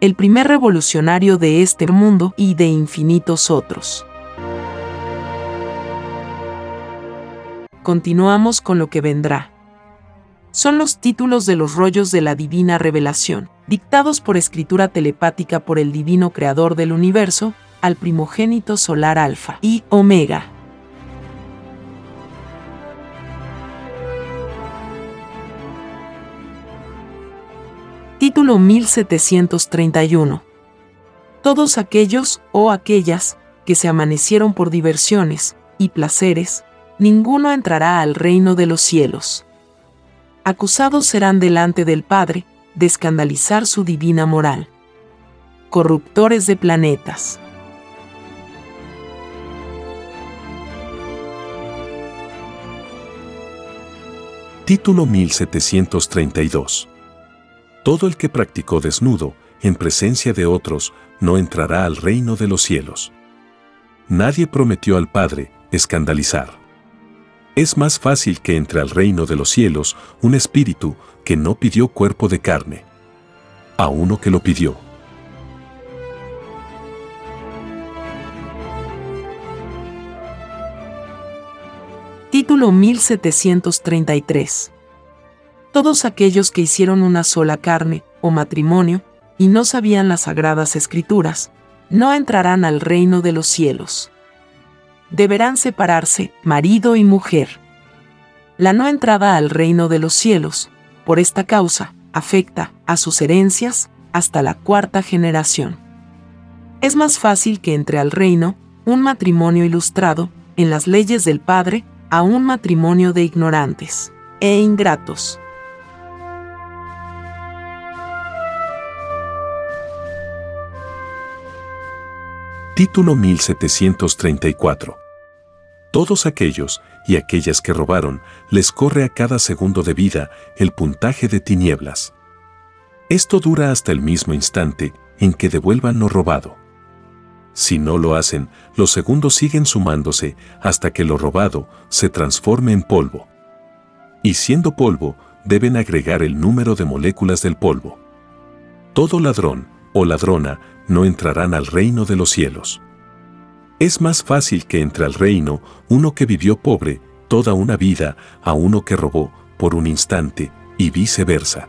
el primer revolucionario de este mundo y de infinitos otros. Continuamos con lo que vendrá. Son los títulos de los rollos de la divina revelación, dictados por escritura telepática por el divino creador del universo, al primogénito solar alfa y omega. Título 1731. Todos aquellos o aquellas que se amanecieron por diversiones y placeres, ninguno entrará al reino de los cielos. Acusados serán delante del Padre de escandalizar su divina moral. Corruptores de planetas. Título 1732 todo el que practicó desnudo, en presencia de otros, no entrará al reino de los cielos. Nadie prometió al Padre escandalizar. Es más fácil que entre al reino de los cielos un espíritu que no pidió cuerpo de carne. A uno que lo pidió. Título 1733 todos aquellos que hicieron una sola carne o matrimonio y no sabían las sagradas escrituras, no entrarán al reino de los cielos. Deberán separarse marido y mujer. La no entrada al reino de los cielos, por esta causa, afecta a sus herencias hasta la cuarta generación. Es más fácil que entre al reino un matrimonio ilustrado en las leyes del Padre a un matrimonio de ignorantes e ingratos. Título 1734. Todos aquellos y aquellas que robaron les corre a cada segundo de vida el puntaje de tinieblas. Esto dura hasta el mismo instante en que devuelvan lo robado. Si no lo hacen, los segundos siguen sumándose hasta que lo robado se transforme en polvo. Y siendo polvo, deben agregar el número de moléculas del polvo. Todo ladrón o ladrona no entrarán al reino de los cielos. Es más fácil que entre al reino uno que vivió pobre toda una vida a uno que robó por un instante y viceversa.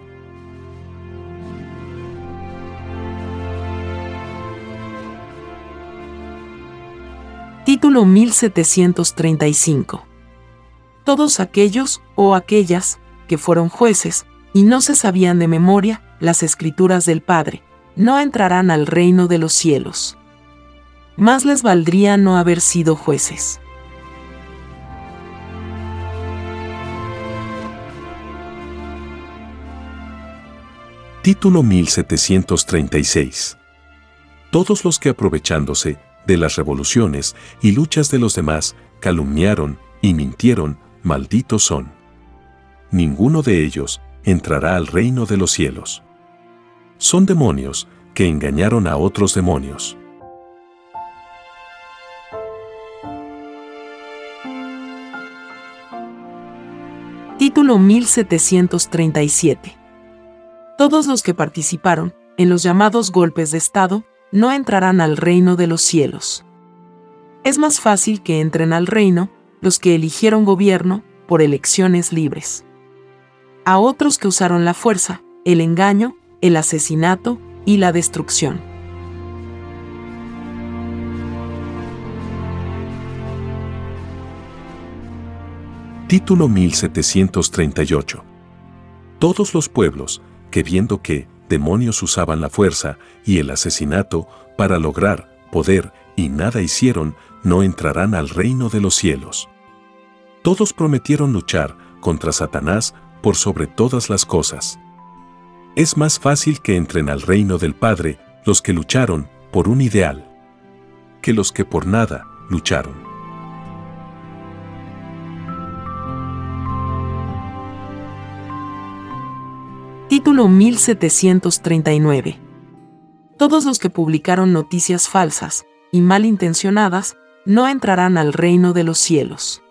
Título 1735. Todos aquellos o aquellas que fueron jueces y no se sabían de memoria las escrituras del Padre, no entrarán al reino de los cielos. Más les valdría no haber sido jueces. Título 1736. Todos los que aprovechándose de las revoluciones y luchas de los demás calumniaron y mintieron, malditos son. Ninguno de ellos entrará al reino de los cielos. Son demonios que engañaron a otros demonios. Título 1737. Todos los que participaron en los llamados golpes de Estado no entrarán al reino de los cielos. Es más fácil que entren al reino los que eligieron gobierno por elecciones libres. A otros que usaron la fuerza, el engaño, el asesinato y la destrucción. Título 1738. Todos los pueblos, que viendo que demonios usaban la fuerza y el asesinato para lograr poder y nada hicieron, no entrarán al reino de los cielos. Todos prometieron luchar contra Satanás por sobre todas las cosas. Es más fácil que entren al reino del Padre los que lucharon por un ideal, que los que por nada lucharon. Título 1739. Todos los que publicaron noticias falsas y malintencionadas no entrarán al reino de los cielos.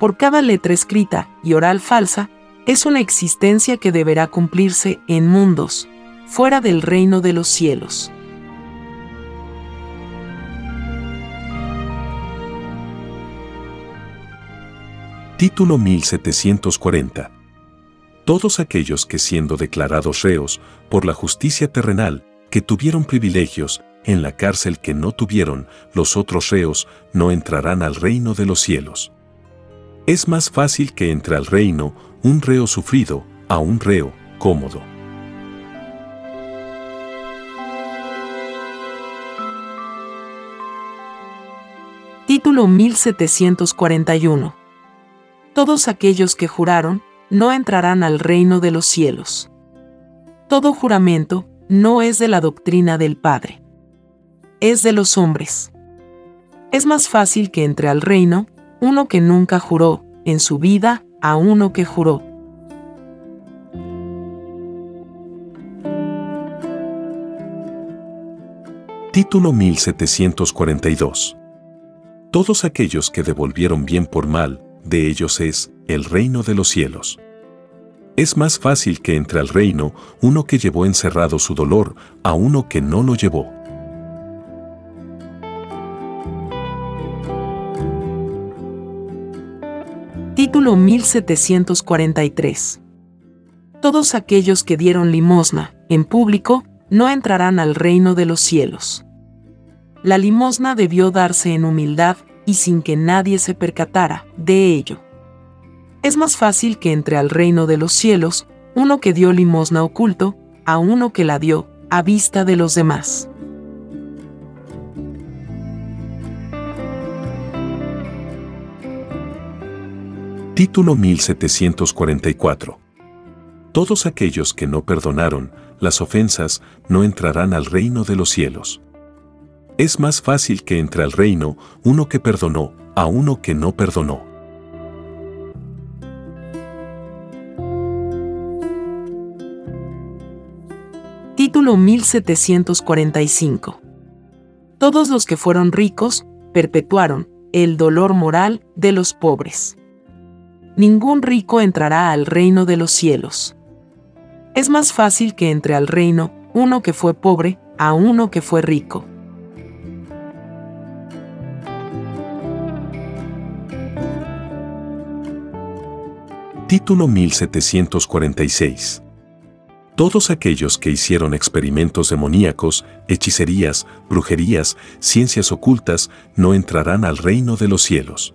Por cada letra escrita y oral falsa, es una existencia que deberá cumplirse en mundos, fuera del reino de los cielos. Título 1740 todos aquellos que siendo declarados reos por la justicia terrenal, que tuvieron privilegios en la cárcel que no tuvieron los otros reos, no entrarán al reino de los cielos. Es más fácil que entre al reino un reo sufrido a un reo cómodo. Título 1741. Todos aquellos que juraron no entrarán al reino de los cielos. Todo juramento no es de la doctrina del Padre. Es de los hombres. Es más fácil que entre al reino uno que nunca juró en su vida a uno que juró. Título 1742. Todos aquellos que devolvieron bien por mal, de ellos es el reino de los cielos. Es más fácil que entre al reino uno que llevó encerrado su dolor a uno que no lo llevó. Título 1743. Todos aquellos que dieron limosna en público no entrarán al reino de los cielos. La limosna debió darse en humildad y sin que nadie se percatara de ello. Es más fácil que entre al reino de los cielos uno que dio limosna oculto a uno que la dio a vista de los demás. Título 1744. Todos aquellos que no perdonaron las ofensas no entrarán al reino de los cielos. Es más fácil que entre al reino uno que perdonó a uno que no perdonó. Título 1745. Todos los que fueron ricos perpetuaron el dolor moral de los pobres. Ningún rico entrará al reino de los cielos. Es más fácil que entre al reino uno que fue pobre a uno que fue rico. Título 1746. Todos aquellos que hicieron experimentos demoníacos, hechicerías, brujerías, ciencias ocultas, no entrarán al reino de los cielos.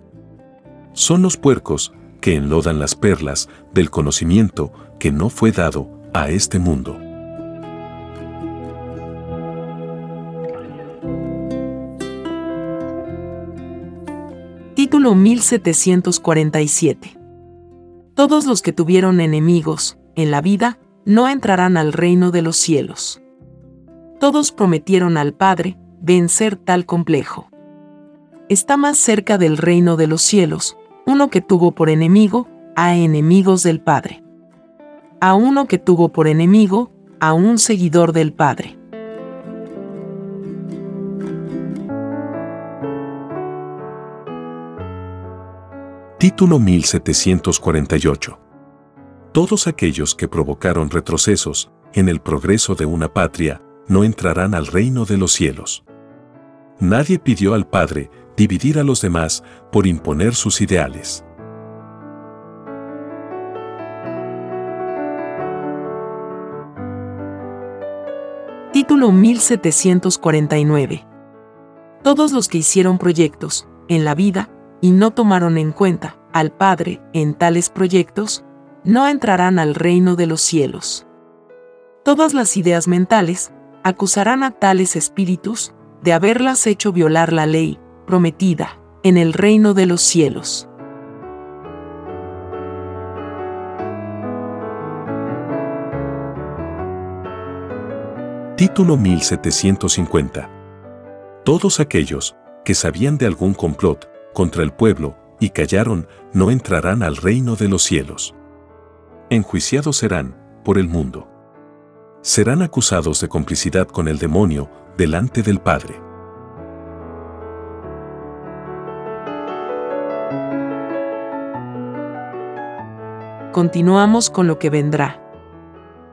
Son los puercos que enlodan las perlas del conocimiento que no fue dado a este mundo. Título 1747 Todos los que tuvieron enemigos en la vida no entrarán al reino de los cielos. Todos prometieron al Padre vencer tal complejo. Está más cerca del reino de los cielos uno que tuvo por enemigo a enemigos del Padre. A uno que tuvo por enemigo a un seguidor del Padre. Título 1748. Todos aquellos que provocaron retrocesos en el progreso de una patria no entrarán al reino de los cielos. Nadie pidió al Padre dividir a los demás por imponer sus ideales. Título 1749. Todos los que hicieron proyectos en la vida y no tomaron en cuenta al Padre en tales proyectos, no entrarán al reino de los cielos. Todas las ideas mentales acusarán a tales espíritus de haberlas hecho violar la ley prometida en el reino de los cielos. Título 1750. Todos aquellos que sabían de algún complot contra el pueblo y callaron, no entrarán al reino de los cielos. Enjuiciados serán por el mundo. Serán acusados de complicidad con el demonio delante del Padre. Continuamos con lo que vendrá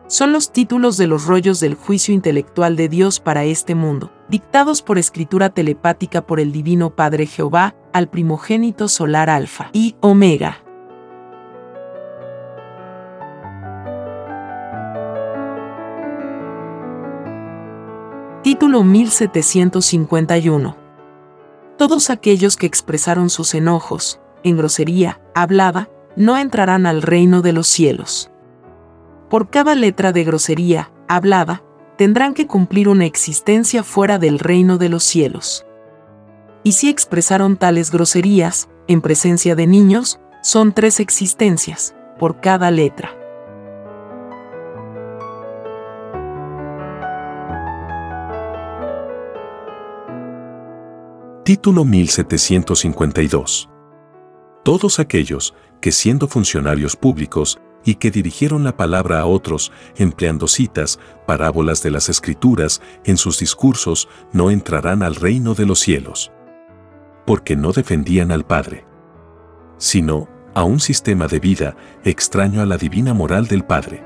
son los títulos de los rollos del juicio intelectual de Dios para este mundo, dictados por escritura telepática por el Divino Padre Jehová al primogénito solar Alfa y Omega. Título 1751. Todos aquellos que expresaron sus enojos, en grosería, hablada, no entrarán al reino de los cielos. Por cada letra de grosería hablada, tendrán que cumplir una existencia fuera del reino de los cielos. Y si expresaron tales groserías, en presencia de niños, son tres existencias, por cada letra. Título 1752. Todos aquellos que siendo funcionarios públicos y que dirigieron la palabra a otros, empleando citas, parábolas de las escrituras, en sus discursos, no entrarán al reino de los cielos. Porque no defendían al Padre, sino a un sistema de vida extraño a la divina moral del Padre.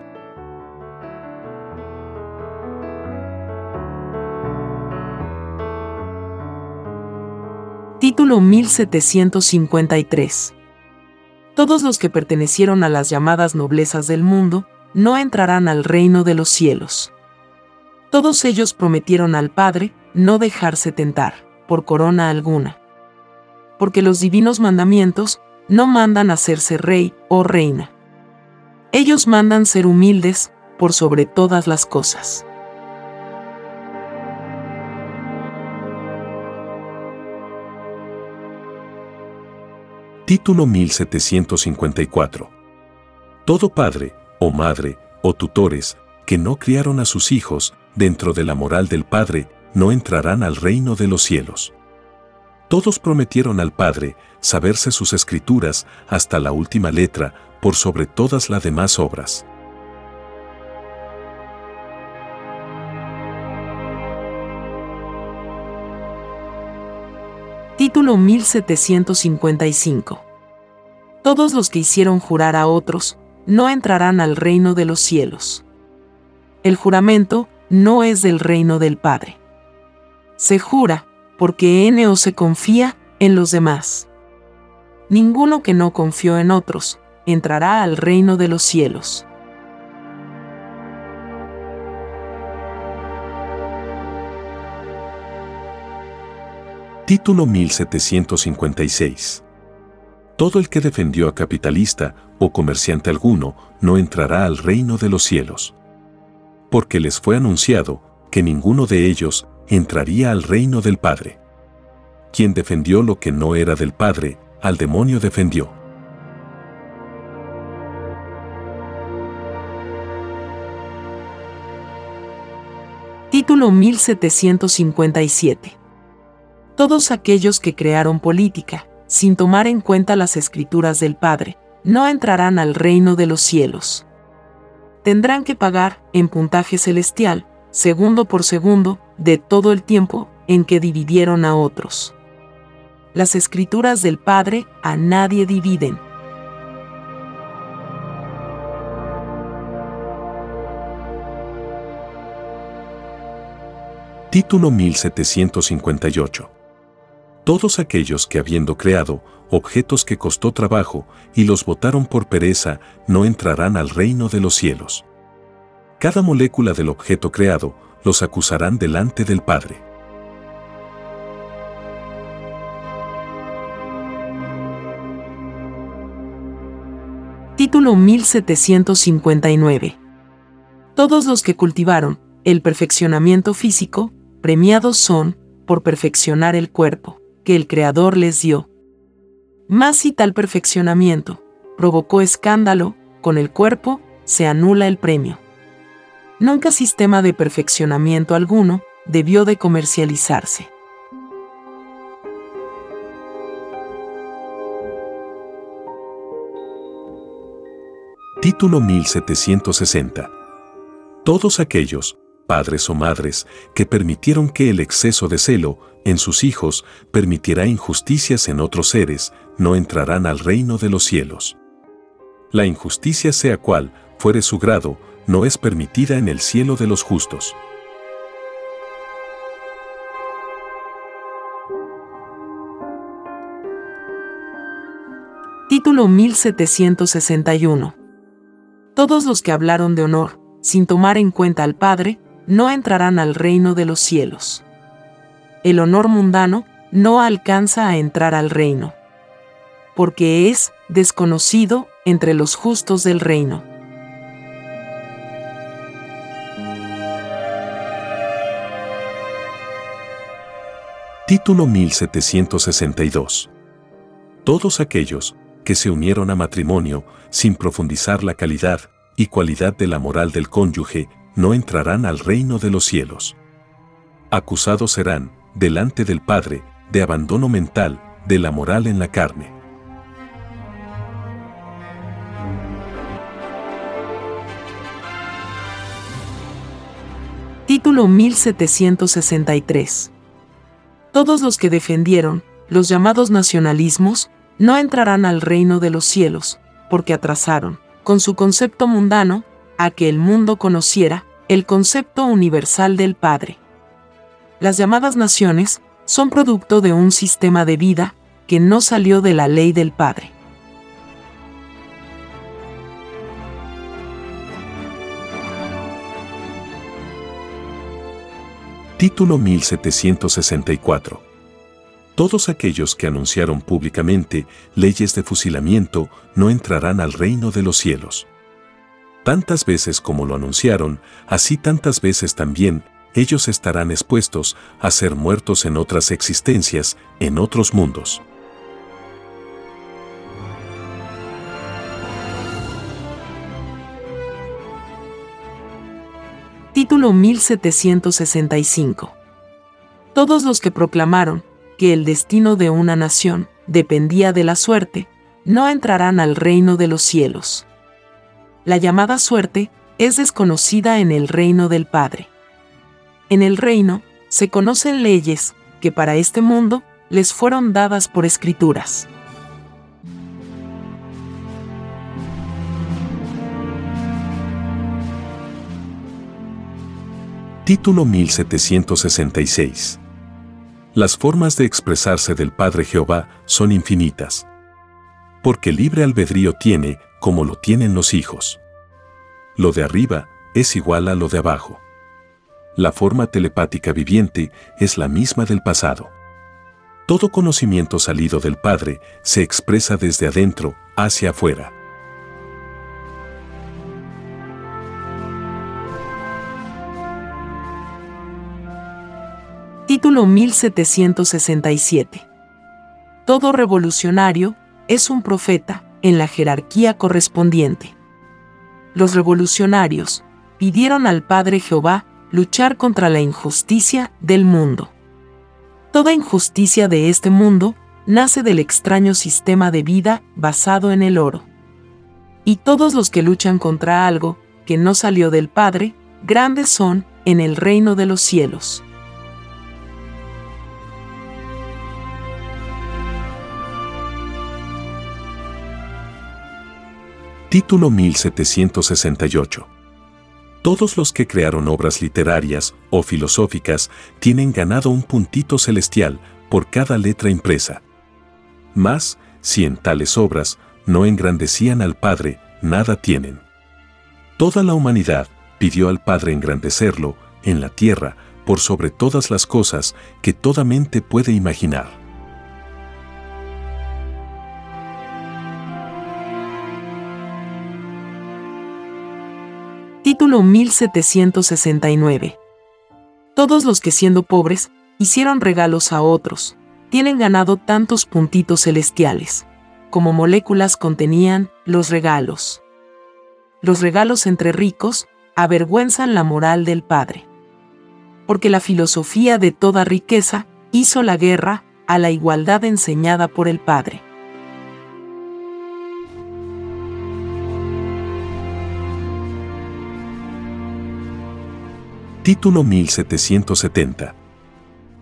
Título 1753 todos los que pertenecieron a las llamadas noblezas del mundo, no entrarán al reino de los cielos. Todos ellos prometieron al Padre no dejarse tentar, por corona alguna. Porque los divinos mandamientos no mandan hacerse rey o reina. Ellos mandan ser humildes por sobre todas las cosas. Título 1754. Todo padre, o madre, o tutores, que no criaron a sus hijos dentro de la moral del Padre, no entrarán al reino de los cielos. Todos prometieron al Padre saberse sus escrituras hasta la última letra por sobre todas las demás obras. Título 1755. Todos los que hicieron jurar a otros, no entrarán al reino de los cielos. El juramento no es del reino del Padre. Se jura, porque N se confía en los demás. Ninguno que no confió en otros, entrará al reino de los cielos. Título 1756. Todo el que defendió a capitalista o comerciante alguno no entrará al reino de los cielos. Porque les fue anunciado que ninguno de ellos entraría al reino del Padre. Quien defendió lo que no era del Padre, al demonio defendió. Título 1757. Todos aquellos que crearon política, sin tomar en cuenta las escrituras del Padre, no entrarán al reino de los cielos. Tendrán que pagar, en puntaje celestial, segundo por segundo, de todo el tiempo en que dividieron a otros. Las escrituras del Padre a nadie dividen. Título 1758. Todos aquellos que habiendo creado objetos que costó trabajo y los votaron por pereza, no entrarán al reino de los cielos. Cada molécula del objeto creado los acusarán delante del Padre. Título 1759. Todos los que cultivaron el perfeccionamiento físico, premiados son por perfeccionar el cuerpo que el Creador les dio. Más si tal perfeccionamiento provocó escándalo con el cuerpo, se anula el premio. Nunca sistema de perfeccionamiento alguno debió de comercializarse. Título 1760. Todos aquellos, padres o madres, que permitieron que el exceso de celo en sus hijos permitirá injusticias en otros seres, no entrarán al reino de los cielos. La injusticia sea cual fuere su grado, no es permitida en el cielo de los justos. Título 1761 todos los que hablaron de honor, sin tomar en cuenta al Padre, no entrarán al reino de los cielos. El honor mundano no alcanza a entrar al reino, porque es desconocido entre los justos del reino. Título 1762. Todos aquellos que se unieron a matrimonio sin profundizar la calidad y cualidad de la moral del cónyuge, no entrarán al reino de los cielos. Acusados serán, delante del Padre, de abandono mental de la moral en la carne. Título 1763. Todos los que defendieron los llamados nacionalismos no entrarán al reino de los cielos, porque atrasaron, con su concepto mundano, a que el mundo conociera el concepto universal del Padre. Las llamadas naciones son producto de un sistema de vida que no salió de la ley del Padre. Título 1764 todos aquellos que anunciaron públicamente leyes de fusilamiento no entrarán al reino de los cielos. Tantas veces como lo anunciaron, así tantas veces también ellos estarán expuestos a ser muertos en otras existencias, en otros mundos. Título 1765 Todos los que proclamaron que el destino de una nación dependía de la suerte, no entrarán al reino de los cielos. La llamada suerte es desconocida en el reino del Padre. En el reino se conocen leyes que para este mundo les fueron dadas por escrituras. Título 1766 las formas de expresarse del Padre Jehová son infinitas. Porque libre albedrío tiene como lo tienen los hijos. Lo de arriba es igual a lo de abajo. La forma telepática viviente es la misma del pasado. Todo conocimiento salido del Padre se expresa desde adentro hacia afuera. Título 1767. Todo revolucionario es un profeta en la jerarquía correspondiente. Los revolucionarios pidieron al Padre Jehová luchar contra la injusticia del mundo. Toda injusticia de este mundo nace del extraño sistema de vida basado en el oro. Y todos los que luchan contra algo que no salió del Padre, grandes son en el reino de los cielos. Título 1768 todos los que crearon obras literarias o filosóficas tienen ganado un puntito celestial por cada letra impresa. Mas, si en tales obras no engrandecían al Padre, nada tienen. Toda la humanidad pidió al Padre engrandecerlo en la tierra por sobre todas las cosas que toda mente puede imaginar. Título 1769. Todos los que siendo pobres, hicieron regalos a otros, tienen ganado tantos puntitos celestiales, como moléculas contenían los regalos. Los regalos entre ricos avergüenzan la moral del Padre. Porque la filosofía de toda riqueza hizo la guerra a la igualdad enseñada por el Padre. Título 1770.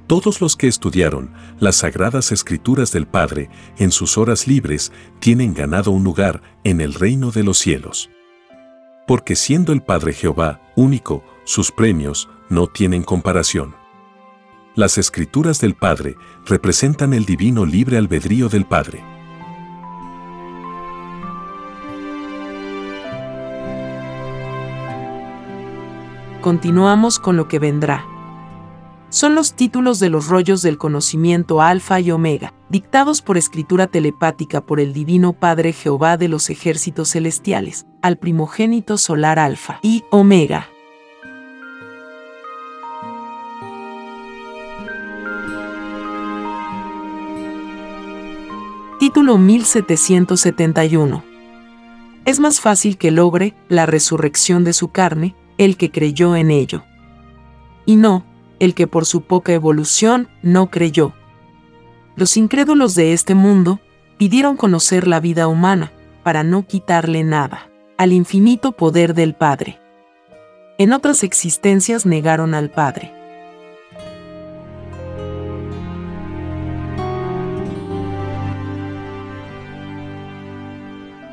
Todos los que estudiaron las sagradas escrituras del Padre en sus horas libres tienen ganado un lugar en el reino de los cielos. Porque siendo el Padre Jehová único, sus premios no tienen comparación. Las escrituras del Padre representan el divino libre albedrío del Padre. Continuamos con lo que vendrá. Son los títulos de los rollos del conocimiento Alfa y Omega, dictados por escritura telepática por el Divino Padre Jehová de los ejércitos celestiales, al primogénito solar Alfa y Omega. Título 1771. Es más fácil que logre la resurrección de su carne el que creyó en ello. Y no, el que por su poca evolución no creyó. Los incrédulos de este mundo pidieron conocer la vida humana para no quitarle nada al infinito poder del Padre. En otras existencias negaron al Padre.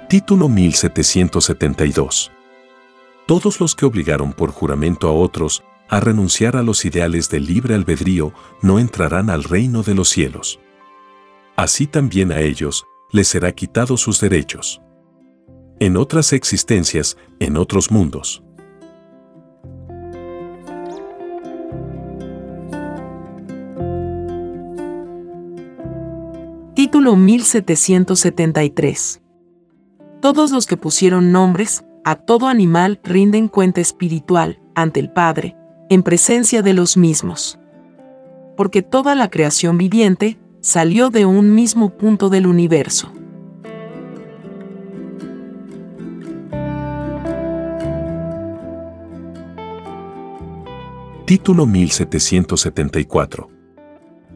Título 1772 todos los que obligaron por juramento a otros a renunciar a los ideales del libre albedrío no entrarán al reino de los cielos. Así también a ellos les será quitado sus derechos. En otras existencias, en otros mundos. Título 1773. Todos los que pusieron nombres a todo animal rinden cuenta espiritual ante el Padre, en presencia de los mismos. Porque toda la creación viviente salió de un mismo punto del universo. Título 1774.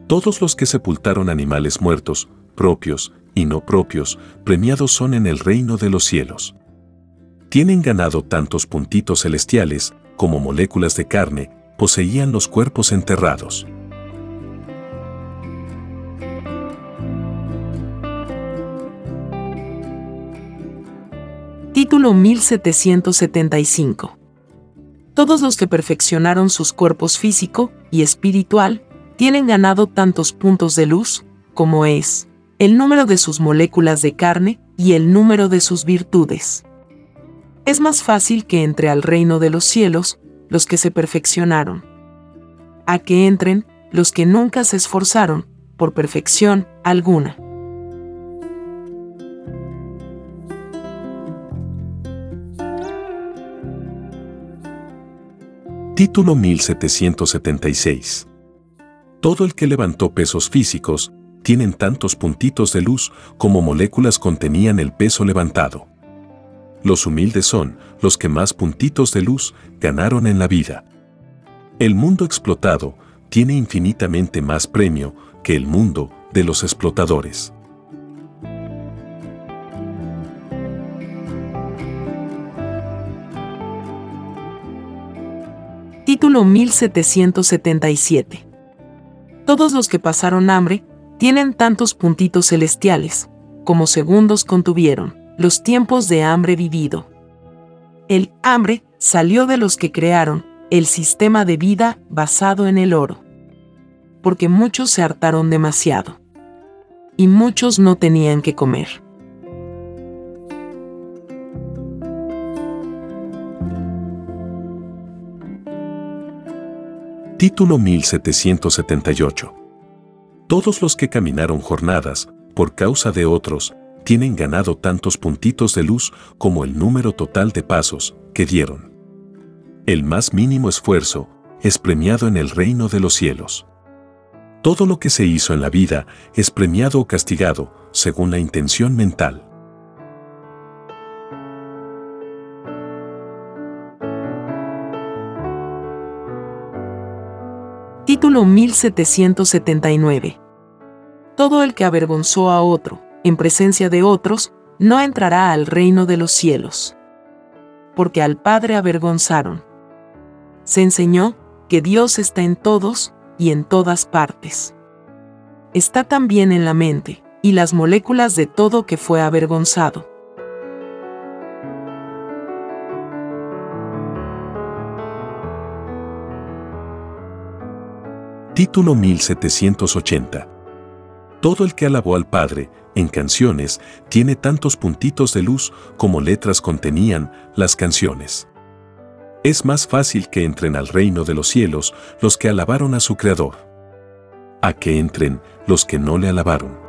Todos los que sepultaron animales muertos, propios y no propios, premiados son en el reino de los cielos tienen ganado tantos puntitos celestiales como moléculas de carne poseían los cuerpos enterrados. Título 1775. Todos los que perfeccionaron sus cuerpos físico y espiritual tienen ganado tantos puntos de luz como es el número de sus moléculas de carne y el número de sus virtudes es más fácil que entre al reino de los cielos los que se perfeccionaron, a que entren los que nunca se esforzaron por perfección alguna. Título 1776. Todo el que levantó pesos físicos tienen tantos puntitos de luz como moléculas contenían el peso levantado. Los humildes son los que más puntitos de luz ganaron en la vida. El mundo explotado tiene infinitamente más premio que el mundo de los explotadores. Título 1777. Todos los que pasaron hambre tienen tantos puntitos celestiales, como segundos contuvieron los tiempos de hambre vivido. El hambre salió de los que crearon el sistema de vida basado en el oro. Porque muchos se hartaron demasiado. Y muchos no tenían que comer. Título 1778. Todos los que caminaron jornadas, por causa de otros, tienen ganado tantos puntitos de luz como el número total de pasos que dieron. El más mínimo esfuerzo es premiado en el reino de los cielos. Todo lo que se hizo en la vida es premiado o castigado según la intención mental. Título 1779. Todo el que avergonzó a otro, en presencia de otros, no entrará al reino de los cielos. Porque al Padre avergonzaron. Se enseñó que Dios está en todos y en todas partes. Está también en la mente y las moléculas de todo que fue avergonzado. Título 1780. Todo el que alabó al Padre, en canciones, tiene tantos puntitos de luz como letras contenían las canciones. Es más fácil que entren al reino de los cielos los que alabaron a su Creador, a que entren los que no le alabaron.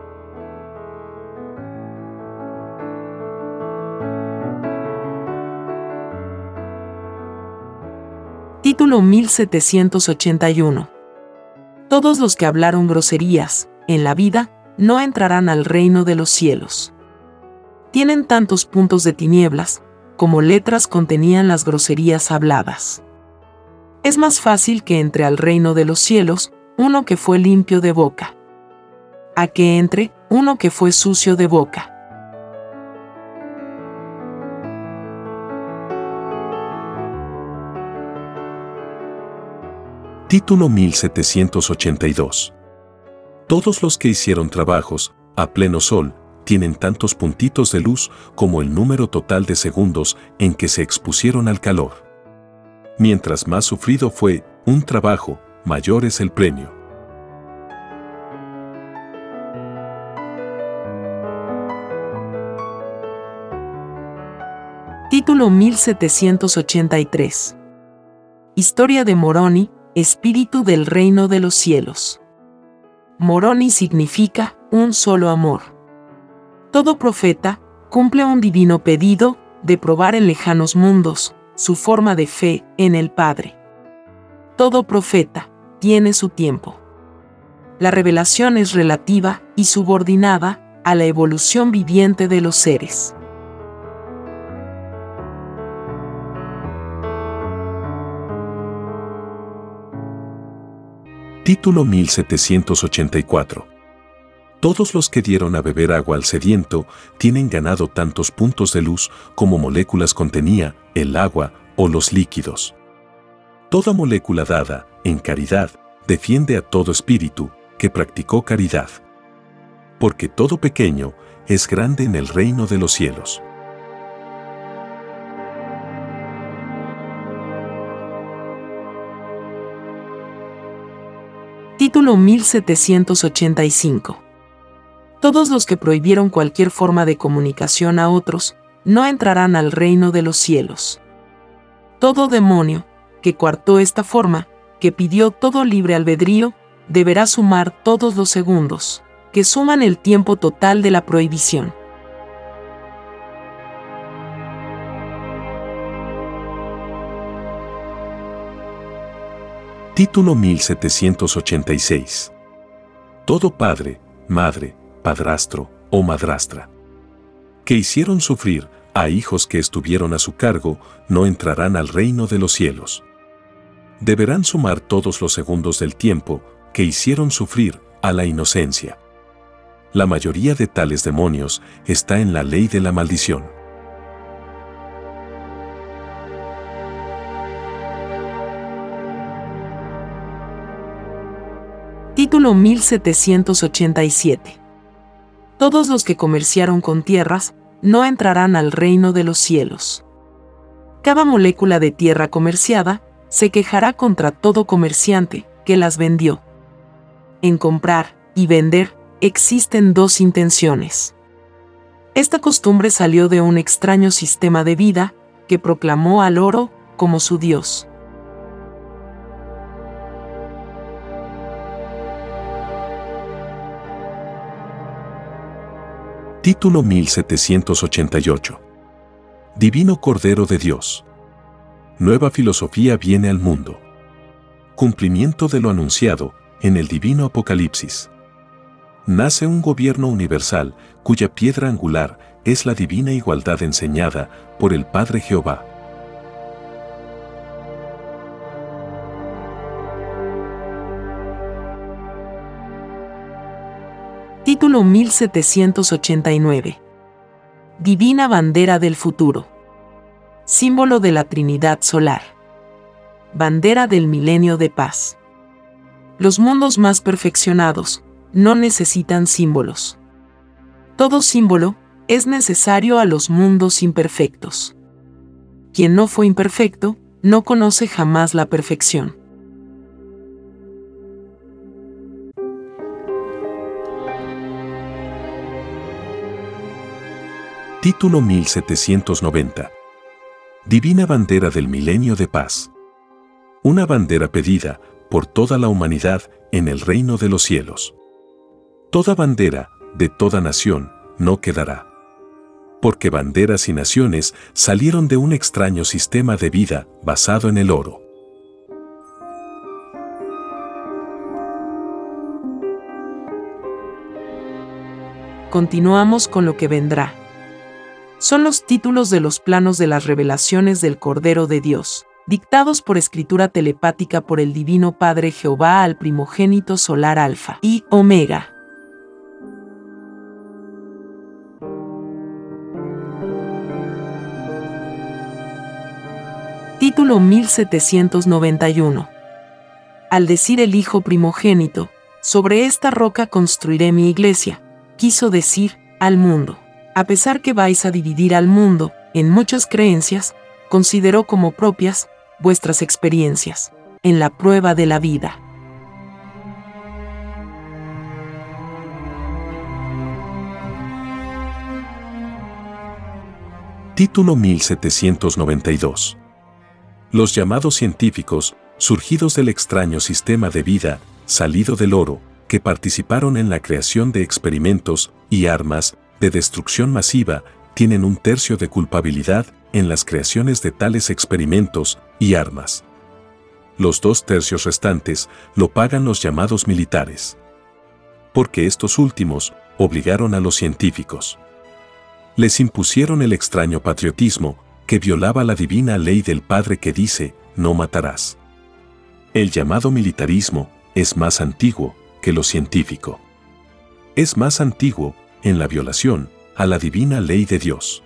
Título 1781 todos los que hablaron groserías, en la vida, no entrarán al reino de los cielos. Tienen tantos puntos de tinieblas, como letras contenían las groserías habladas. Es más fácil que entre al reino de los cielos uno que fue limpio de boca, a que entre uno que fue sucio de boca. Título 1782. Todos los que hicieron trabajos, a pleno sol, tienen tantos puntitos de luz como el número total de segundos en que se expusieron al calor. Mientras más sufrido fue un trabajo, mayor es el premio. Título 1783. Historia de Moroni, Espíritu del reino de los cielos. Moroni significa un solo amor. Todo profeta cumple un divino pedido de probar en lejanos mundos su forma de fe en el Padre. Todo profeta tiene su tiempo. La revelación es relativa y subordinada a la evolución viviente de los seres. Título 1784. Todos los que dieron a beber agua al sediento tienen ganado tantos puntos de luz como moléculas contenía el agua o los líquidos. Toda molécula dada, en caridad, defiende a todo espíritu que practicó caridad. Porque todo pequeño es grande en el reino de los cielos. Título 1785. Todos los que prohibieron cualquier forma de comunicación a otros, no entrarán al reino de los cielos. Todo demonio, que coartó esta forma, que pidió todo libre albedrío, deberá sumar todos los segundos, que suman el tiempo total de la prohibición. Título 1786. Todo padre madre, padrastro o madrastra. Que hicieron sufrir a hijos que estuvieron a su cargo, no entrarán al reino de los cielos. Deberán sumar todos los segundos del tiempo que hicieron sufrir a la inocencia. La mayoría de tales demonios está en la ley de la maldición. Título 1787. Todos los que comerciaron con tierras no entrarán al reino de los cielos. Cada molécula de tierra comerciada se quejará contra todo comerciante que las vendió. En comprar y vender existen dos intenciones. Esta costumbre salió de un extraño sistema de vida que proclamó al oro como su dios. Título 1788. Divino Cordero de Dios. Nueva filosofía viene al mundo. Cumplimiento de lo anunciado en el divino Apocalipsis. Nace un gobierno universal cuya piedra angular es la divina igualdad enseñada por el Padre Jehová. Título 1789. Divina Bandera del Futuro. Símbolo de la Trinidad Solar. Bandera del Milenio de Paz. Los mundos más perfeccionados no necesitan símbolos. Todo símbolo es necesario a los mundos imperfectos. Quien no fue imperfecto, no conoce jamás la perfección. Título 1790. Divina Bandera del Milenio de Paz. Una bandera pedida por toda la humanidad en el reino de los cielos. Toda bandera, de toda nación, no quedará. Porque banderas y naciones salieron de un extraño sistema de vida basado en el oro. Continuamos con lo que vendrá son los títulos de los planos de las revelaciones del Cordero de Dios, dictados por escritura telepática por el Divino Padre Jehová al primogénito solar Alfa y Omega. Título 1791. Al decir el Hijo primogénito, sobre esta roca construiré mi iglesia, quiso decir, al mundo a pesar que vais a dividir al mundo en muchas creencias, consideró como propias vuestras experiencias en la prueba de la vida. Título 1792. Los llamados científicos, surgidos del extraño sistema de vida, salido del oro, que participaron en la creación de experimentos y armas de destrucción masiva tienen un tercio de culpabilidad en las creaciones de tales experimentos y armas. Los dos tercios restantes lo pagan los llamados militares. Porque estos últimos obligaron a los científicos. Les impusieron el extraño patriotismo que violaba la divina ley del Padre que dice, no matarás. El llamado militarismo es más antiguo que lo científico. Es más antiguo en la violación a la divina ley de Dios.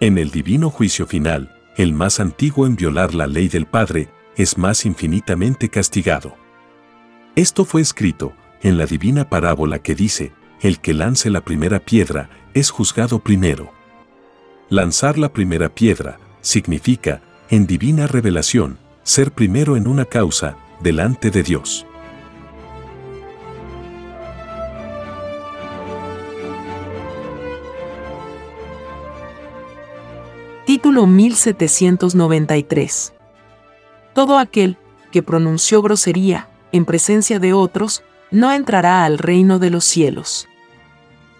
En el divino juicio final, el más antiguo en violar la ley del Padre es más infinitamente castigado. Esto fue escrito en la divina parábola que dice, el que lance la primera piedra es juzgado primero. Lanzar la primera piedra significa, en divina revelación, ser primero en una causa delante de Dios. Título 1793. Todo aquel que pronunció grosería en presencia de otros no entrará al reino de los cielos.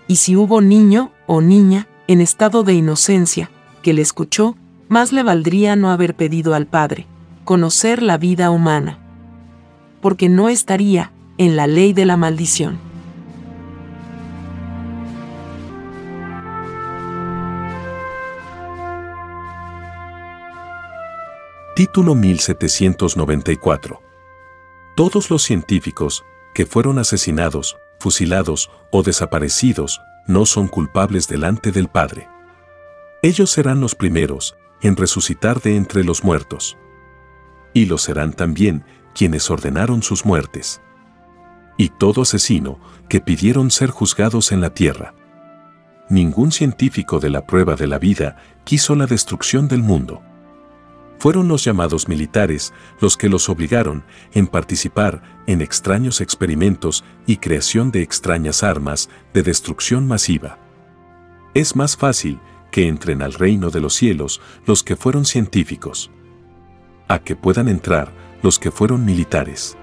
Y si hubo niño o niña en estado de inocencia que le escuchó, más le valdría no haber pedido al Padre conocer la vida humana, porque no estaría en la ley de la maldición. Título 1794. Todos los científicos que fueron asesinados, fusilados o desaparecidos no son culpables delante del Padre. Ellos serán los primeros en resucitar de entre los muertos. Y lo serán también quienes ordenaron sus muertes. Y todo asesino que pidieron ser juzgados en la tierra. Ningún científico de la prueba de la vida quiso la destrucción del mundo. Fueron los llamados militares los que los obligaron en participar en extraños experimentos y creación de extrañas armas de destrucción masiva. Es más fácil que entren al reino de los cielos los que fueron científicos, a que puedan entrar los que fueron militares.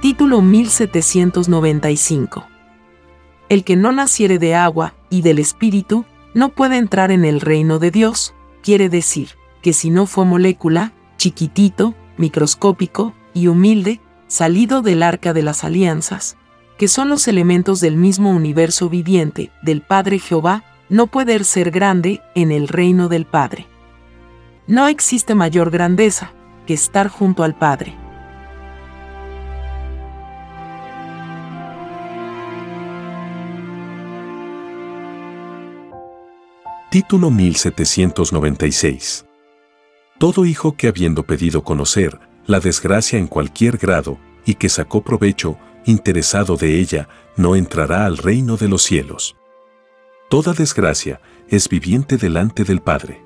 Título 1795 El que no naciere de agua y del Espíritu no puede entrar en el reino de Dios, quiere decir que si no fue molécula, chiquitito, microscópico y humilde, salido del arca de las alianzas, que son los elementos del mismo universo viviente del Padre Jehová, no puede ser grande en el reino del Padre. No existe mayor grandeza que estar junto al Padre. Título 1796. Todo hijo que habiendo pedido conocer la desgracia en cualquier grado y que sacó provecho interesado de ella, no entrará al reino de los cielos. Toda desgracia es viviente delante del Padre.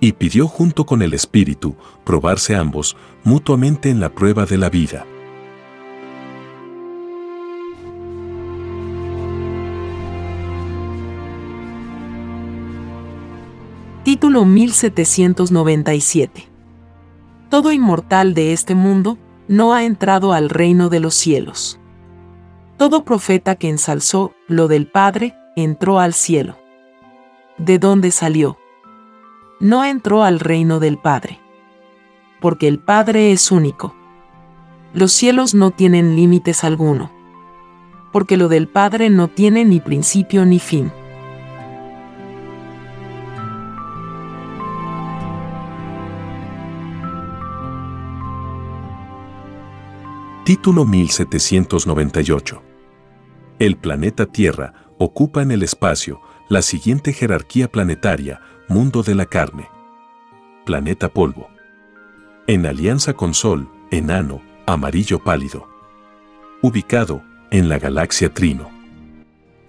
Y pidió junto con el Espíritu probarse ambos mutuamente en la prueba de la vida. Título 1797 Todo inmortal de este mundo no ha entrado al reino de los cielos. Todo profeta que ensalzó lo del Padre entró al cielo. ¿De dónde salió? No entró al reino del Padre. Porque el Padre es único. Los cielos no tienen límites alguno. Porque lo del Padre no tiene ni principio ni fin. Título 1798. El planeta Tierra ocupa en el espacio la siguiente jerarquía planetaria, mundo de la carne. Planeta polvo. En alianza con Sol, enano, amarillo pálido. Ubicado en la galaxia Trino.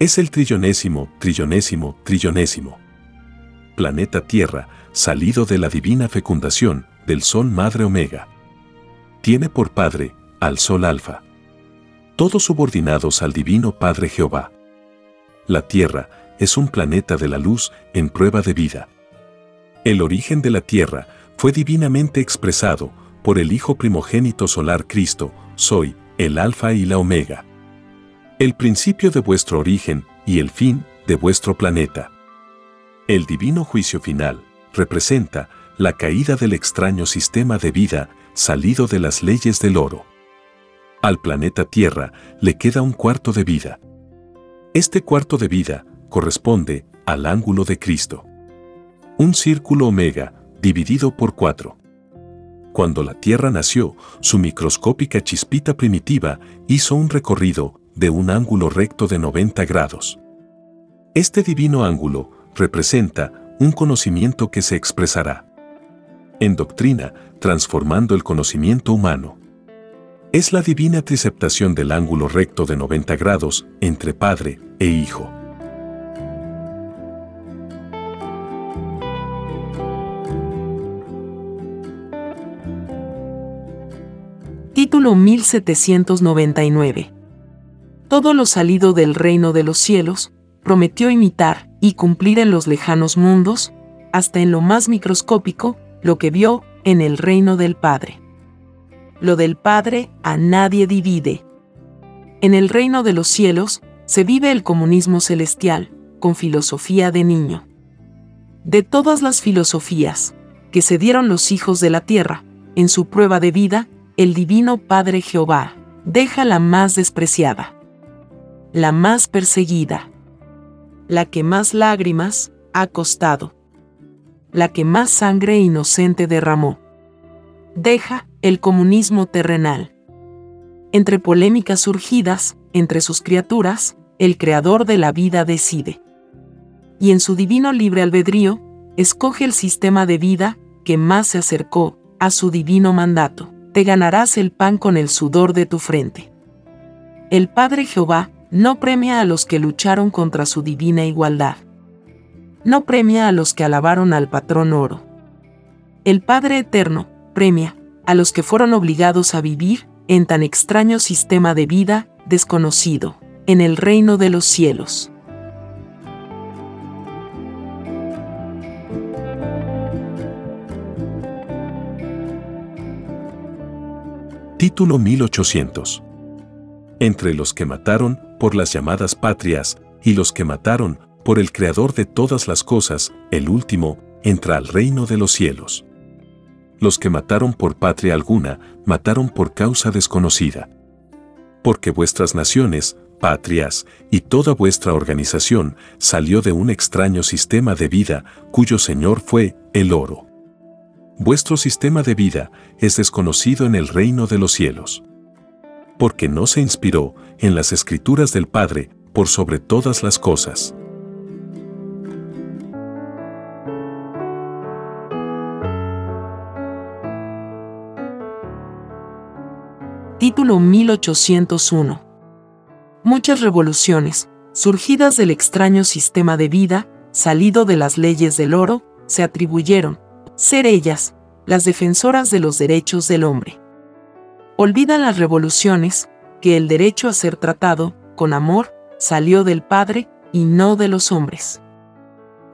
Es el trillonésimo, trillonésimo, trillonésimo. Planeta Tierra, salido de la divina fecundación del Sol Madre Omega. Tiene por padre al Sol Alfa. Todos subordinados al Divino Padre Jehová. La Tierra es un planeta de la luz en prueba de vida. El origen de la Tierra fue divinamente expresado por el Hijo primogénito solar Cristo, soy el Alfa y la Omega. El principio de vuestro origen y el fin de vuestro planeta. El divino juicio final representa la caída del extraño sistema de vida salido de las leyes del oro. Al planeta Tierra le queda un cuarto de vida. Este cuarto de vida corresponde al ángulo de Cristo. Un círculo omega dividido por cuatro. Cuando la Tierra nació, su microscópica chispita primitiva hizo un recorrido de un ángulo recto de 90 grados. Este divino ángulo representa un conocimiento que se expresará en doctrina, transformando el conocimiento humano es la divina triceptación del ángulo recto de 90 grados entre Padre e Hijo. Título 1799 Todo lo salido del reino de los cielos, prometió imitar y cumplir en los lejanos mundos, hasta en lo más microscópico, lo que vio en el reino del Padre lo del Padre a nadie divide. En el reino de los cielos se vive el comunismo celestial, con filosofía de niño. De todas las filosofías que se dieron los hijos de la tierra, en su prueba de vida, el divino Padre Jehová deja la más despreciada. la más perseguida, la que más lágrimas ha costado, la que más sangre inocente derramó. Deja el comunismo terrenal. Entre polémicas surgidas, entre sus criaturas, el creador de la vida decide. Y en su divino libre albedrío, escoge el sistema de vida que más se acercó a su divino mandato. Te ganarás el pan con el sudor de tu frente. El Padre Jehová no premia a los que lucharon contra su divina igualdad. No premia a los que alabaron al patrón oro. El Padre Eterno premia a los que fueron obligados a vivir en tan extraño sistema de vida desconocido, en el reino de los cielos. Título 1800. Entre los que mataron por las llamadas patrias y los que mataron por el Creador de todas las cosas, el último, entra al reino de los cielos. Los que mataron por patria alguna, mataron por causa desconocida. Porque vuestras naciones, patrias y toda vuestra organización salió de un extraño sistema de vida cuyo Señor fue el oro. Vuestro sistema de vida es desconocido en el reino de los cielos. Porque no se inspiró en las escrituras del Padre por sobre todas las cosas. Título 1801. Muchas revoluciones, surgidas del extraño sistema de vida, salido de las leyes del oro, se atribuyeron, ser ellas, las defensoras de los derechos del hombre. Olvidan las revoluciones, que el derecho a ser tratado, con amor, salió del Padre y no de los hombres.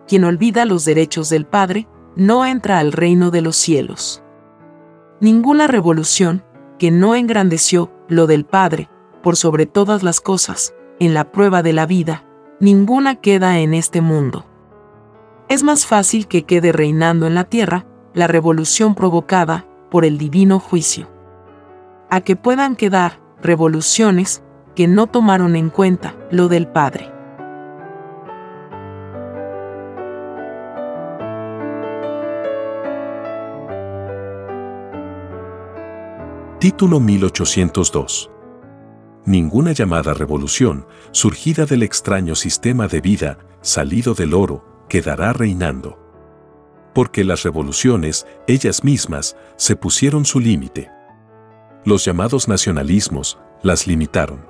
Quien olvida los derechos del Padre, no entra al reino de los cielos. Ninguna revolución, que no engrandeció lo del Padre, por sobre todas las cosas, en la prueba de la vida, ninguna queda en este mundo. Es más fácil que quede reinando en la tierra la revolución provocada por el divino juicio. A que puedan quedar revoluciones que no tomaron en cuenta lo del Padre. Título 1802. Ninguna llamada revolución, surgida del extraño sistema de vida, salido del oro, quedará reinando. Porque las revoluciones, ellas mismas, se pusieron su límite. Los llamados nacionalismos las limitaron.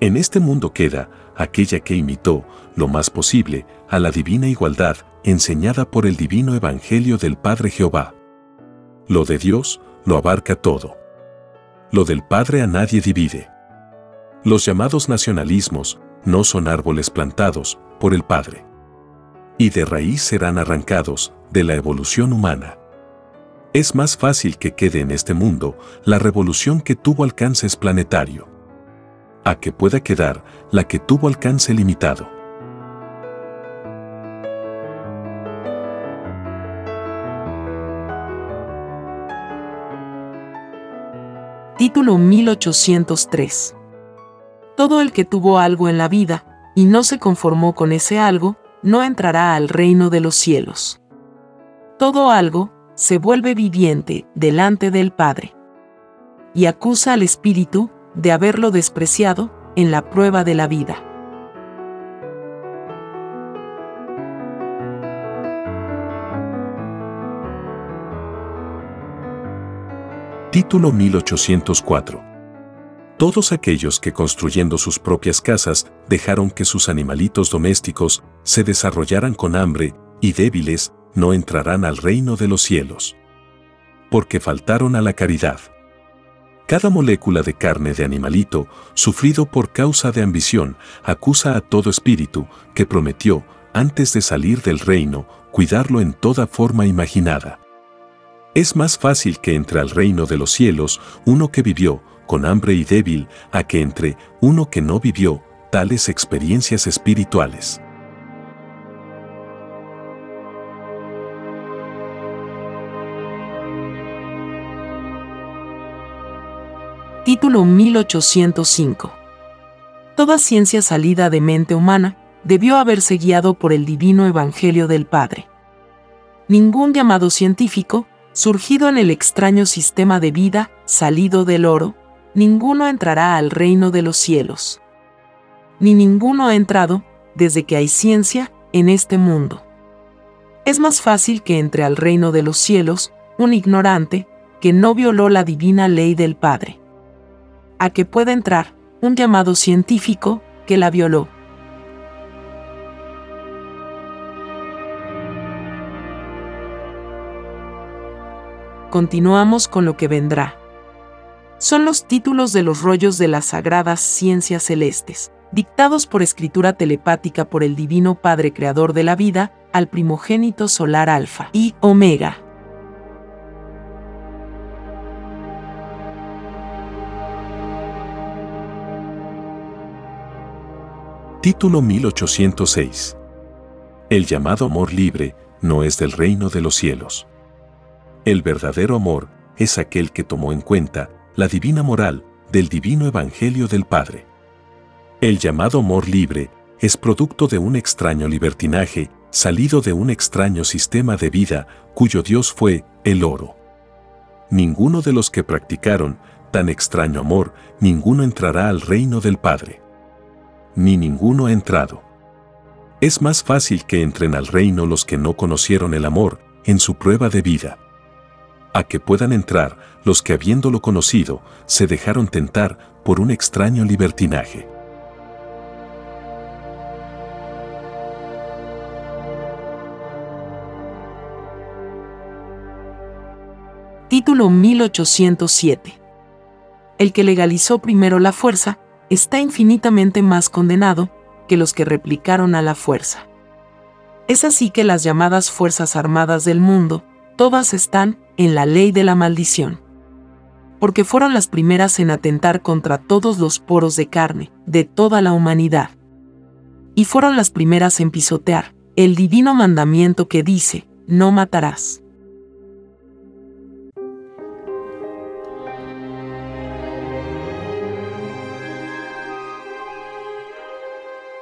En este mundo queda aquella que imitó, lo más posible, a la divina igualdad enseñada por el divino Evangelio del Padre Jehová. Lo de Dios lo abarca todo lo del Padre a nadie divide. Los llamados nacionalismos no son árboles plantados por el Padre. Y de raíz serán arrancados de la evolución humana. Es más fácil que quede en este mundo la revolución que tuvo alcances planetario, a que pueda quedar la que tuvo alcance limitado. Título 1803. Todo el que tuvo algo en la vida y no se conformó con ese algo, no entrará al reino de los cielos. Todo algo se vuelve viviente delante del Padre y acusa al Espíritu de haberlo despreciado en la prueba de la vida. Título 1804. Todos aquellos que construyendo sus propias casas dejaron que sus animalitos domésticos se desarrollaran con hambre y débiles, no entrarán al reino de los cielos. Porque faltaron a la caridad. Cada molécula de carne de animalito, sufrido por causa de ambición, acusa a todo espíritu que prometió, antes de salir del reino, cuidarlo en toda forma imaginada. Es más fácil que entre al reino de los cielos uno que vivió, con hambre y débil, a que entre uno que no vivió tales experiencias espirituales. Título 1805. Toda ciencia salida de mente humana debió haberse guiado por el divino Evangelio del Padre. Ningún llamado científico, surgido en el extraño sistema de vida, salido del oro, ninguno entrará al reino de los cielos. Ni ninguno ha entrado, desde que hay ciencia, en este mundo. Es más fácil que entre al reino de los cielos un ignorante que no violó la divina ley del Padre. A que pueda entrar un llamado científico que la violó. Continuamos con lo que vendrá. Son los títulos de los rollos de las sagradas ciencias celestes, dictados por escritura telepática por el Divino Padre Creador de la vida, al primogénito solar Alfa y Omega. Título 1806. El llamado amor libre no es del reino de los cielos. El verdadero amor es aquel que tomó en cuenta la divina moral del divino evangelio del Padre. El llamado amor libre es producto de un extraño libertinaje salido de un extraño sistema de vida cuyo Dios fue el oro. Ninguno de los que practicaron tan extraño amor, ninguno entrará al reino del Padre ni ninguno ha entrado. Es más fácil que entren al reino los que no conocieron el amor en su prueba de vida. A que puedan entrar los que habiéndolo conocido se dejaron tentar por un extraño libertinaje. Título 1807. El que legalizó primero la fuerza está infinitamente más condenado que los que replicaron a la fuerza. Es así que las llamadas Fuerzas Armadas del mundo, todas están en la ley de la maldición. Porque fueron las primeras en atentar contra todos los poros de carne de toda la humanidad. Y fueron las primeras en pisotear el divino mandamiento que dice, no matarás.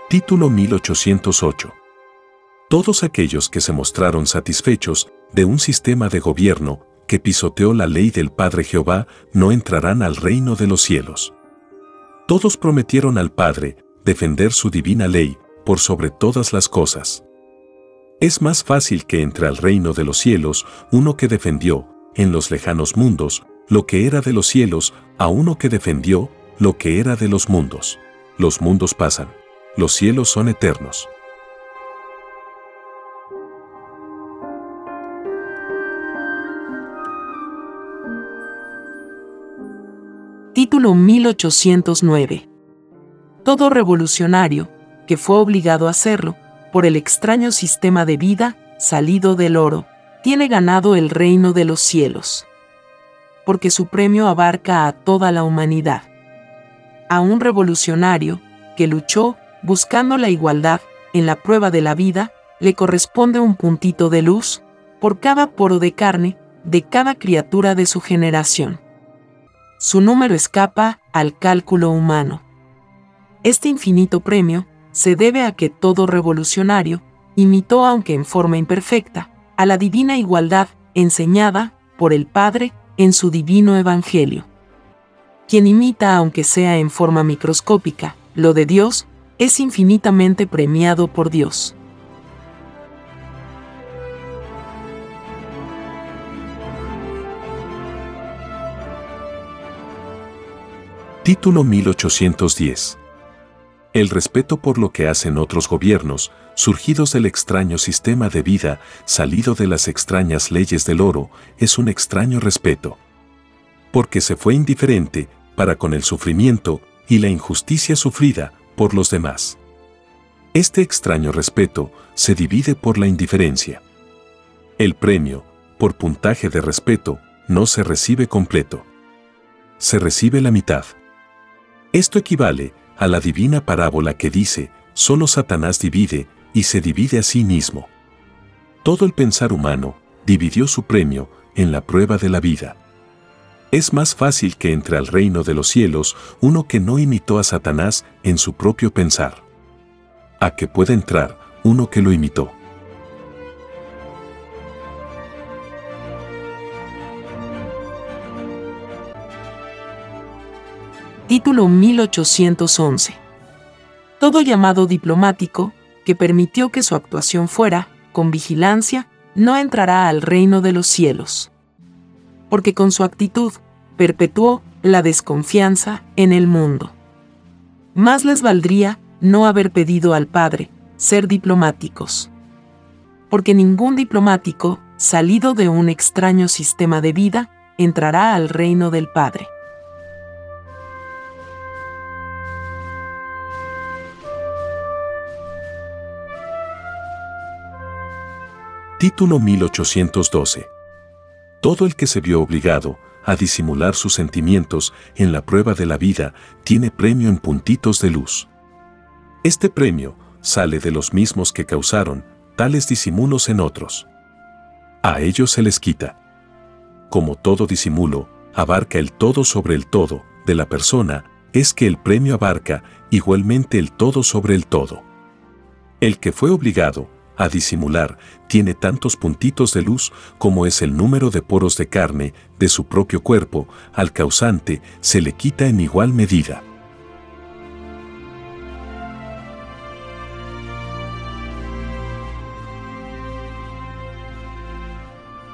Título 1808. Todos aquellos que se mostraron satisfechos de un sistema de gobierno que pisoteó la ley del Padre Jehová no entrarán al reino de los cielos. Todos prometieron al Padre defender su divina ley por sobre todas las cosas. Es más fácil que entre al reino de los cielos uno que defendió, en los lejanos mundos, lo que era de los cielos, a uno que defendió lo que era de los mundos. Los mundos pasan los cielos son eternos. Título 1809. Todo revolucionario, que fue obligado a hacerlo, por el extraño sistema de vida salido del oro, tiene ganado el reino de los cielos. Porque su premio abarca a toda la humanidad. A un revolucionario que luchó buscando la igualdad en la prueba de la vida, le corresponde un puntito de luz por cada poro de carne de cada criatura de su generación. Su número escapa al cálculo humano. Este infinito premio se debe a que todo revolucionario imitó, aunque en forma imperfecta, a la divina igualdad enseñada por el Padre en su divino Evangelio. Quien imita, aunque sea en forma microscópica, lo de Dios, es infinitamente premiado por Dios. Título 1810. El respeto por lo que hacen otros gobiernos, surgidos del extraño sistema de vida, salido de las extrañas leyes del oro, es un extraño respeto. Porque se fue indiferente para con el sufrimiento y la injusticia sufrida, por los demás. Este extraño respeto se divide por la indiferencia. El premio, por puntaje de respeto, no se recibe completo. Se recibe la mitad. Esto equivale a la divina parábola que dice, solo Satanás divide y se divide a sí mismo. Todo el pensar humano dividió su premio en la prueba de la vida. Es más fácil que entre al reino de los cielos uno que no imitó a Satanás en su propio pensar. A que pueda entrar uno que lo imitó. Título 1811. Todo llamado diplomático, que permitió que su actuación fuera, con vigilancia, no entrará al reino de los cielos. Porque con su actitud, perpetuó la desconfianza en el mundo. Más les valdría no haber pedido al Padre ser diplomáticos. Porque ningún diplomático, salido de un extraño sistema de vida, entrará al reino del Padre. Título 1812. Todo el que se vio obligado a disimular sus sentimientos en la prueba de la vida tiene premio en puntitos de luz. Este premio sale de los mismos que causaron tales disimulos en otros. A ellos se les quita. Como todo disimulo abarca el todo sobre el todo de la persona, es que el premio abarca igualmente el todo sobre el todo. El que fue obligado a disimular tiene tantos puntitos de luz como es el número de poros de carne de su propio cuerpo, al causante se le quita en igual medida.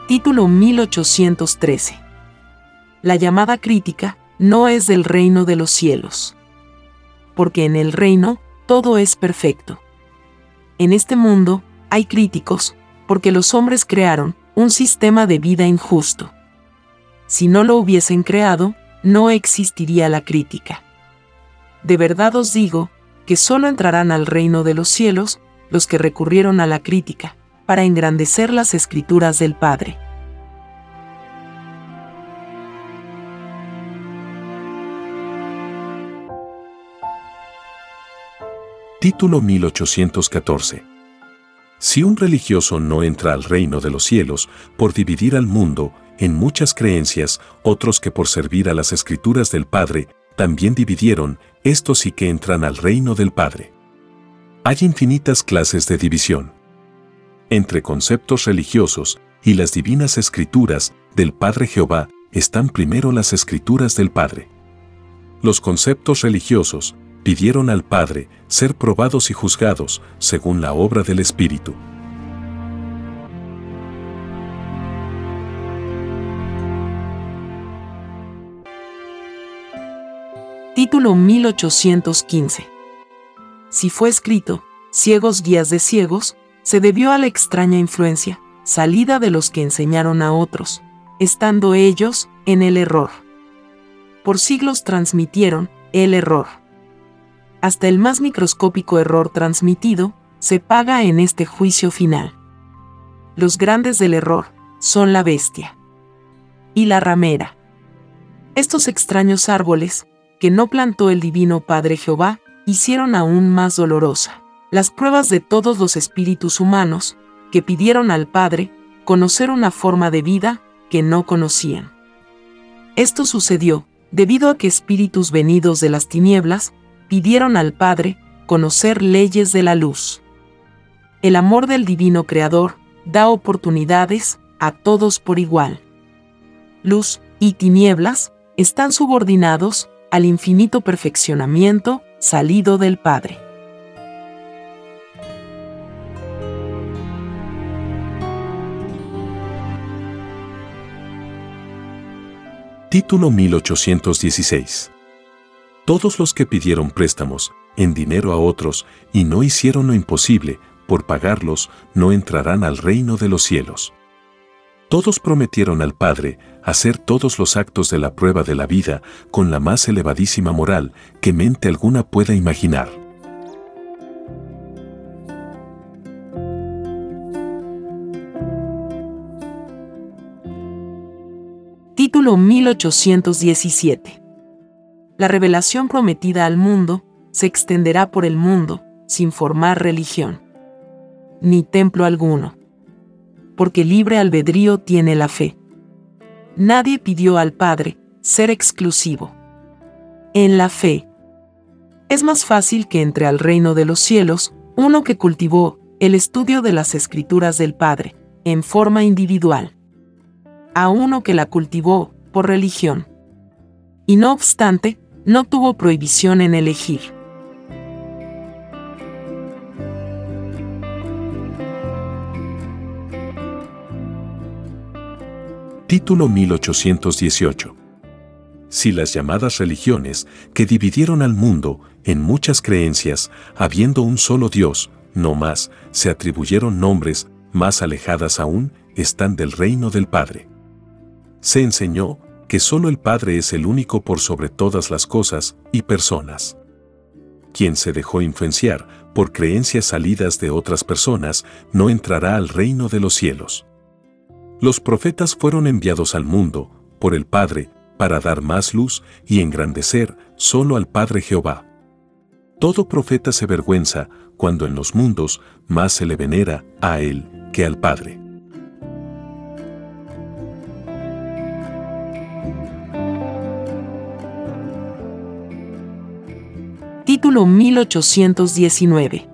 Título 1813. La llamada crítica no es del reino de los cielos. Porque en el reino todo es perfecto. En este mundo hay críticos, porque los hombres crearon un sistema de vida injusto. Si no lo hubiesen creado, no existiría la crítica. De verdad os digo, que solo entrarán al reino de los cielos los que recurrieron a la crítica, para engrandecer las escrituras del Padre. Título 1814 si un religioso no entra al reino de los cielos por dividir al mundo en muchas creencias, otros que por servir a las escrituras del Padre también dividieron, estos sí que entran al reino del Padre. Hay infinitas clases de división. Entre conceptos religiosos y las divinas escrituras del Padre Jehová están primero las escrituras del Padre. Los conceptos religiosos pidieron al Padre ser probados y juzgados según la obra del Espíritu. Título 1815. Si fue escrito, ciegos guías de ciegos, se debió a la extraña influencia, salida de los que enseñaron a otros, estando ellos en el error. Por siglos transmitieron el error hasta el más microscópico error transmitido, se paga en este juicio final. Los grandes del error son la bestia y la ramera. Estos extraños árboles, que no plantó el Divino Padre Jehová, hicieron aún más dolorosa las pruebas de todos los espíritus humanos, que pidieron al Padre conocer una forma de vida que no conocían. Esto sucedió debido a que espíritus venidos de las tinieblas pidieron al Padre conocer leyes de la luz. El amor del Divino Creador da oportunidades a todos por igual. Luz y tinieblas están subordinados al infinito perfeccionamiento salido del Padre. Título 1816 todos los que pidieron préstamos en dinero a otros y no hicieron lo imposible por pagarlos, no entrarán al reino de los cielos. Todos prometieron al Padre hacer todos los actos de la prueba de la vida con la más elevadísima moral que mente alguna pueda imaginar. Título 1817 la revelación prometida al mundo se extenderá por el mundo sin formar religión, ni templo alguno, porque libre albedrío tiene la fe. Nadie pidió al Padre ser exclusivo. En la fe, es más fácil que entre al reino de los cielos uno que cultivó el estudio de las escrituras del Padre, en forma individual, a uno que la cultivó por religión. Y no obstante, no tuvo prohibición en elegir. Título 1818 si las llamadas religiones que dividieron al mundo en muchas creencias, habiendo un solo Dios, no más, se atribuyeron nombres, más alejadas aún, están del reino del Padre. Se enseñó que solo el Padre es el único por sobre todas las cosas y personas. Quien se dejó influenciar por creencias salidas de otras personas no entrará al reino de los cielos. Los profetas fueron enviados al mundo, por el Padre, para dar más luz y engrandecer solo al Padre Jehová. Todo profeta se vergüenza cuando en los mundos más se le venera a Él que al Padre. Título 1819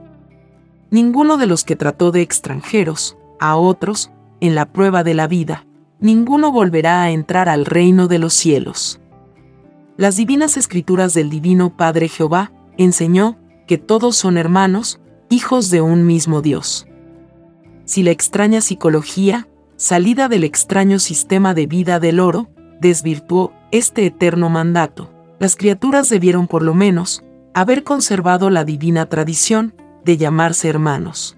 Ninguno de los que trató de extranjeros, a otros, en la prueba de la vida, ninguno volverá a entrar al reino de los cielos. Las divinas escrituras del Divino Padre Jehová enseñó que todos son hermanos, hijos de un mismo Dios. Si la extraña psicología, salida del extraño sistema de vida del oro, desvirtuó este eterno mandato, las criaturas debieron por lo menos haber conservado la divina tradición de llamarse hermanos.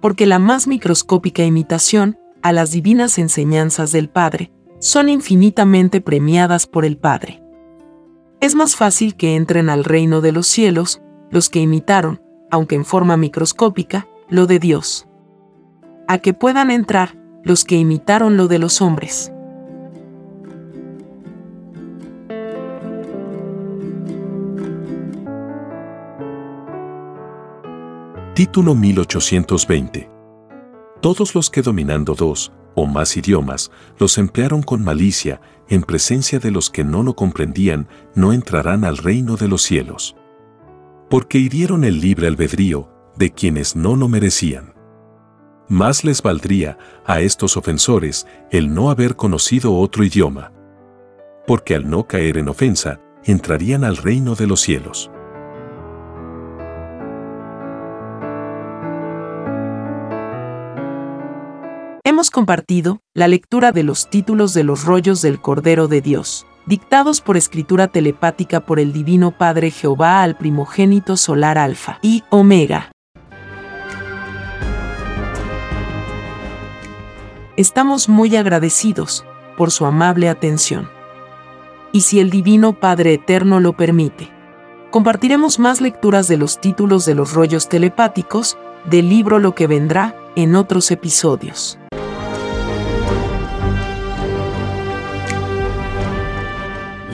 Porque la más microscópica imitación a las divinas enseñanzas del Padre, son infinitamente premiadas por el Padre. Es más fácil que entren al reino de los cielos los que imitaron, aunque en forma microscópica, lo de Dios. A que puedan entrar los que imitaron lo de los hombres. Título 1820 todos los que dominando dos o más idiomas los emplearon con malicia en presencia de los que no lo comprendían, no entrarán al reino de los cielos. Porque hirieron el libre albedrío de quienes no lo merecían. Más les valdría a estos ofensores el no haber conocido otro idioma. Porque al no caer en ofensa, entrarían al reino de los cielos. Hemos compartido la lectura de los títulos de los rollos del Cordero de Dios, dictados por escritura telepática por el Divino Padre Jehová al primogénito solar Alfa y Omega. Estamos muy agradecidos por su amable atención. Y si el Divino Padre Eterno lo permite, compartiremos más lecturas de los títulos de los rollos telepáticos del libro Lo que vendrá en otros episodios.